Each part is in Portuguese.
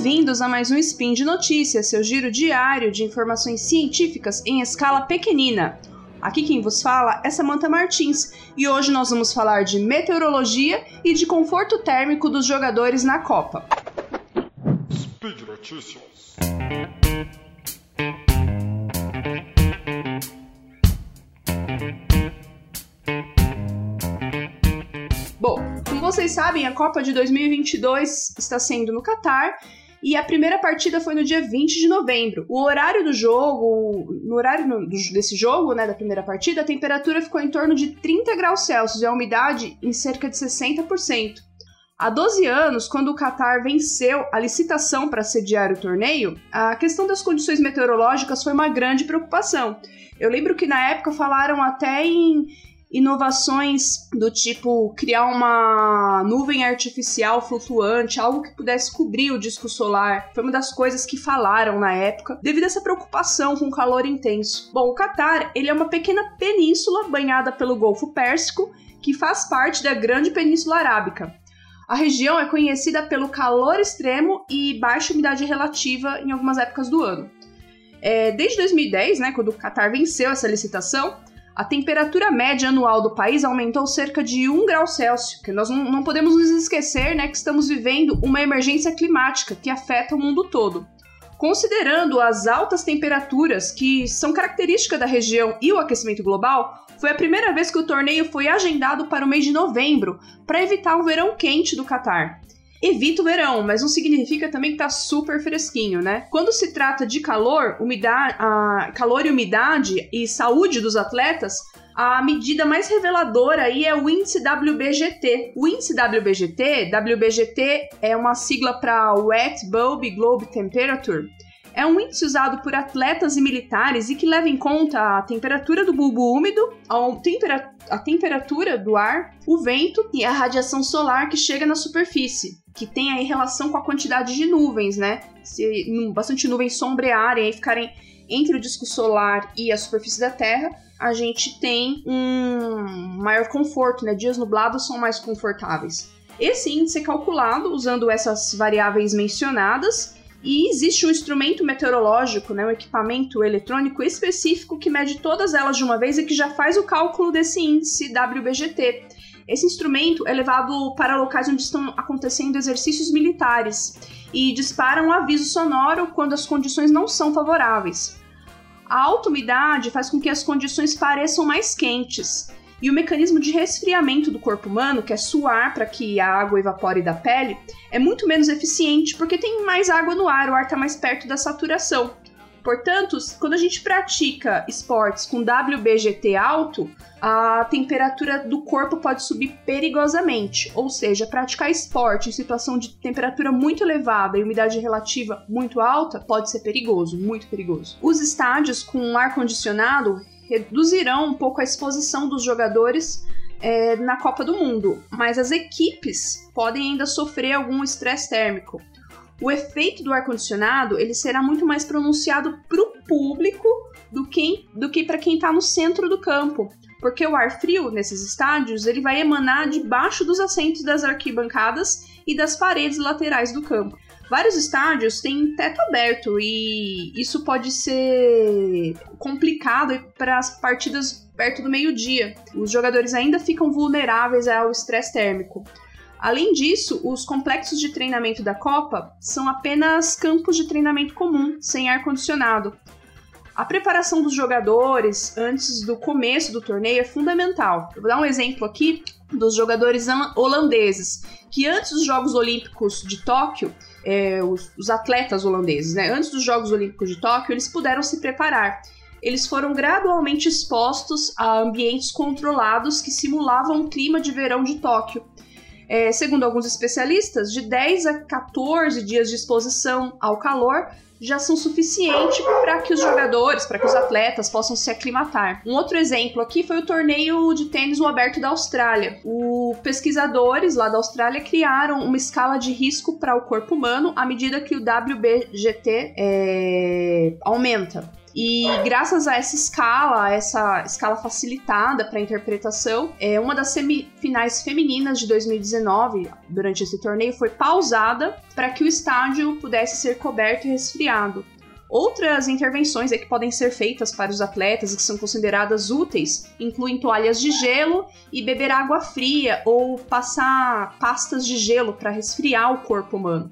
Bem-vindos a mais um Spin de Notícias, seu giro diário de informações científicas em escala pequenina. Aqui quem vos fala é Samantha Martins e hoje nós vamos falar de meteorologia e de conforto térmico dos jogadores na Copa. Speed Notícias. Bom, como vocês sabem, a Copa de 2022 está sendo no Catar e a primeira partida foi no dia 20 de novembro. O horário do jogo, no horário desse jogo, né, da primeira partida, a temperatura ficou em torno de 30 graus Celsius e a umidade em cerca de 60%. Há 12 anos, quando o Qatar venceu a licitação para sediar o torneio, a questão das condições meteorológicas foi uma grande preocupação. Eu lembro que na época falaram até em inovações do tipo criar uma nuvem artificial flutuante, algo que pudesse cobrir o disco solar. Foi uma das coisas que falaram na época, devido a essa preocupação com o calor intenso. Bom, o Catar, ele é uma pequena península banhada pelo Golfo Pérsico, que faz parte da Grande Península Arábica. A região é conhecida pelo calor extremo e baixa umidade relativa em algumas épocas do ano. É, desde 2010, né, quando o Qatar venceu essa licitação, a temperatura média anual do país aumentou cerca de 1 grau Celsius, que nós não, podemos nos esquecer né, que estamos vivendo uma emergência climática que afeta o mundo todo. Considerando as altas temperaturas que são características da região e o aquecimento global, foi a primeira vez que o torneio foi agendado para o mês de novembro, para evitar o verão quente do Catar evita o verão, mas não significa também que tá super fresquinho, né? Quando se trata de calor, umidade, calor e umidade e saúde dos atletas, a medida mais reveladora aí é o índice WBGT. O índice WBGT, WBGT é uma sigla para Wet Bulb Globe Temperature. É um índice usado por atletas e militares e que leva em conta a temperatura do bulbo úmido, a, tempera a temperatura do ar, o vento e a radiação solar que chega na superfície que tem aí relação com a quantidade de nuvens, né? Se bastante nuvens sombrearem e ficarem entre o disco solar e a superfície da Terra, a gente tem um maior conforto, né? Dias nublados são mais confortáveis. Esse índice é calculado usando essas variáveis mencionadas e existe um instrumento meteorológico, né, um equipamento eletrônico específico que mede todas elas de uma vez e que já faz o cálculo desse índice WBGT. Esse instrumento é levado para locais onde estão acontecendo exercícios militares e dispara um aviso sonoro quando as condições não são favoráveis. A alta umidade faz com que as condições pareçam mais quentes, e o mecanismo de resfriamento do corpo humano, que é suar para que a água evapore da pele, é muito menos eficiente porque tem mais água no ar, o ar está mais perto da saturação. Portanto, quando a gente pratica esportes com WBGT alto, a temperatura do corpo pode subir perigosamente. Ou seja, praticar esporte em situação de temperatura muito elevada e umidade relativa muito alta pode ser perigoso, muito perigoso. Os estádios com ar-condicionado reduzirão um pouco a exposição dos jogadores é, na Copa do Mundo, mas as equipes podem ainda sofrer algum estresse térmico o efeito do ar-condicionado ele será muito mais pronunciado para o público do que, do que para quem está no centro do campo. Porque o ar frio nesses estádios ele vai emanar debaixo dos assentos das arquibancadas e das paredes laterais do campo. Vários estádios têm teto aberto e isso pode ser complicado para as partidas perto do meio-dia. Os jogadores ainda ficam vulneráveis ao estresse térmico. Além disso, os complexos de treinamento da Copa são apenas campos de treinamento comum, sem ar-condicionado. A preparação dos jogadores antes do começo do torneio é fundamental. Eu vou dar um exemplo aqui dos jogadores holandeses, que antes dos Jogos Olímpicos de Tóquio, é, os, os atletas holandeses, né, antes dos Jogos Olímpicos de Tóquio, eles puderam se preparar eles foram gradualmente expostos a ambientes controlados que simulavam o clima de verão de Tóquio. É, segundo alguns especialistas, de 10 a 14 dias de exposição ao calor já são suficientes para que os jogadores, para que os atletas possam se aclimatar. Um outro exemplo aqui foi o torneio de tênis o aberto da Austrália. Os pesquisadores lá da Austrália criaram uma escala de risco para o corpo humano à medida que o WBGT é, aumenta. E graças a essa escala, essa escala facilitada para interpretação, é, uma das semifinais femininas de 2019, durante esse torneio, foi pausada para que o estádio pudesse ser coberto e resfriado. Outras intervenções que podem ser feitas para os atletas que são consideradas úteis incluem toalhas de gelo e beber água fria ou passar pastas de gelo para resfriar o corpo humano.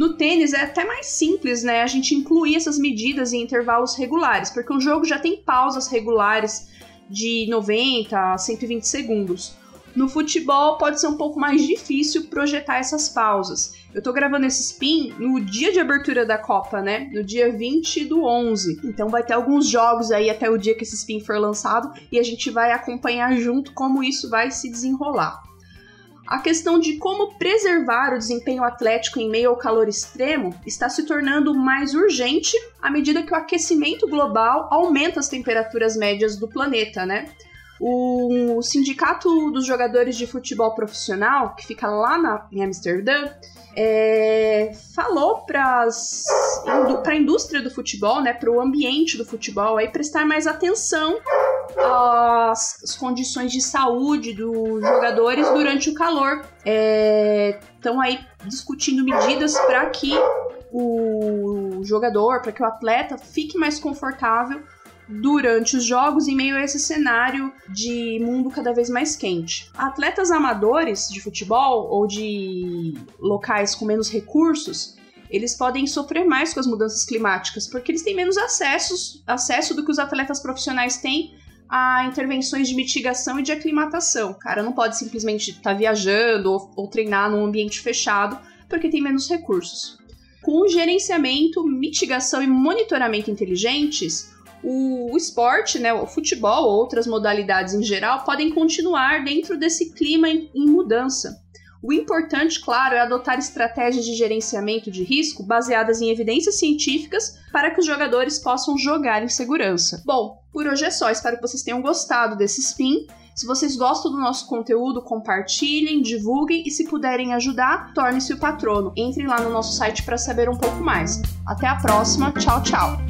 No tênis é até mais simples, né? A gente incluir essas medidas em intervalos regulares, porque o jogo já tem pausas regulares de 90 a 120 segundos. No futebol pode ser um pouco mais difícil projetar essas pausas. Eu tô gravando esse spin no dia de abertura da Copa, né? No dia 20 do 11. Então vai ter alguns jogos aí até o dia que esse spin for lançado e a gente vai acompanhar junto como isso vai se desenrolar. A questão de como preservar o desempenho atlético em meio ao calor extremo está se tornando mais urgente à medida que o aquecimento global aumenta as temperaturas médias do planeta, né? O Sindicato dos Jogadores de Futebol Profissional, que fica lá na, em Amsterdã, é, falou para a indústria do futebol, né, para o ambiente do futebol, aí prestar mais atenção às, às, condições de saúde dos jogadores durante o calor. Estão é, aí discutindo medidas para que o jogador, para que o atleta fique mais confortável durante os jogos em meio a esse cenário de mundo cada vez mais quente. Atletas amadores de futebol ou de locais com menos recursos, eles podem sofrer mais com as mudanças climáticas, porque eles têm menos acessos, acesso do que os atletas profissionais têm a intervenções de mitigação e de aclimatação. O cara não pode simplesmente estar tá viajando ou, ou treinar num ambiente fechado, porque tem menos recursos. Com gerenciamento, mitigação e monitoramento inteligentes, o, esporte, né, o futebol, outras modalidades em geral, podem continuar dentro desse clima em, em mudança. O importante, claro, é adotar estratégias de gerenciamento de risco baseadas em evidências científicas para que os jogadores possam jogar em segurança. Bom, por hoje é só. Espero que vocês tenham gostado desse spin. Se vocês gostam do nosso conteúdo, compartilhem, divulguem e se puderem ajudar, torne-se o patrono. Entrem lá no nosso site para saber um pouco mais. Até a próxima. Tchau, tchau.